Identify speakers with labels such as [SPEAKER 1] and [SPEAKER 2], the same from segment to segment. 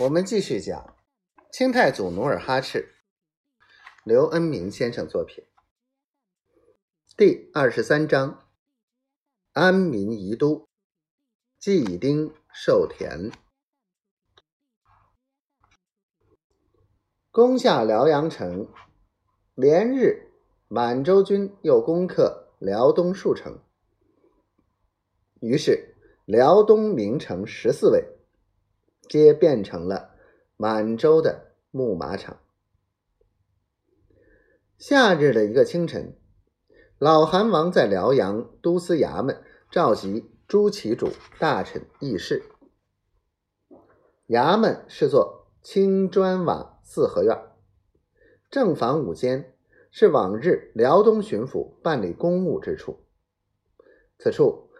[SPEAKER 1] 我们继续讲清太祖努尔哈赤，刘恩明先生作品，第二十三章：安民宜都，祭丁授田。攻下辽阳城，连日，满洲军又攻克辽东数城，于是辽东名城十四位。皆变成了满洲的木马场。夏日的一个清晨，老韩王在辽阳都司衙门召集诸旗主、大臣议事。衙门是座青砖瓦四合院，正房五间，是往日辽东巡抚办理公务之处。此处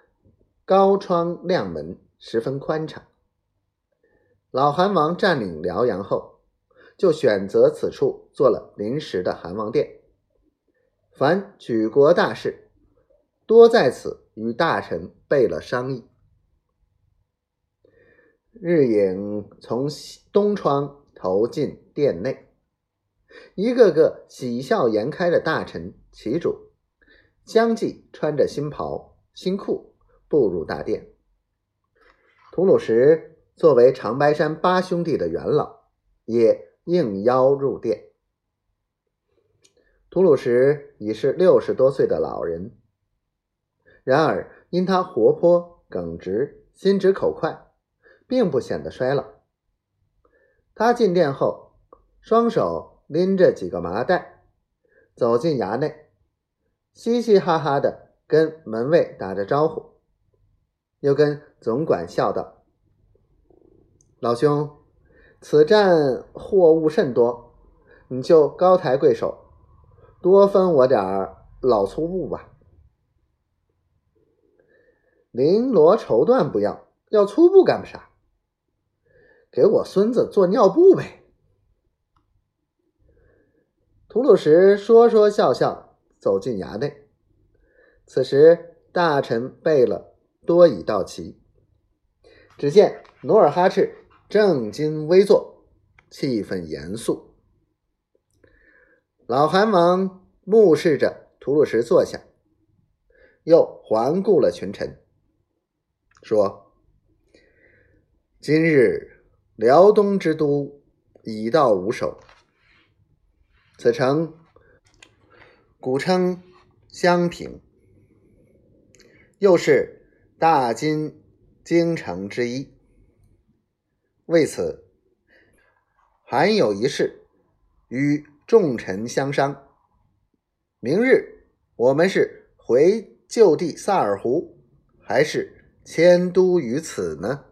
[SPEAKER 1] 高窗亮门，十分宽敞。老韩王占领辽阳后，就选择此处做了临时的韩王殿。凡举国大事，多在此与大臣备了商议。日影从东窗投进殿内，一个个喜笑颜开的大臣旗主，相继穿着新袍新裤步入大殿。吐鲁什。作为长白山八兄弟的元老，也应邀入殿。吐鲁什已是六十多岁的老人，然而因他活泼耿直、心直口快，并不显得衰老。他进殿后，双手拎着几个麻袋，走进衙内，嘻嘻哈哈的跟门卫打着招呼，又跟总管笑道。老兄，此战货物甚多，你就高抬贵手，多分我点儿老粗布吧。绫罗绸缎不要，要粗布干不啥？给我孙子做尿布呗。吐鲁什说说笑笑走进衙内，此时大臣贝勒多已到齐，只见努尔哈赤。正襟危坐，气氛严肃。老韩王目视着吐鲁石坐下，又环顾了群臣，说：“今日辽东之都已到五首，此城古称襄平，又是大金京城之一。”为此，还有一事与众臣相商。明日我们是回旧地萨尔湖，还是迁都于此呢？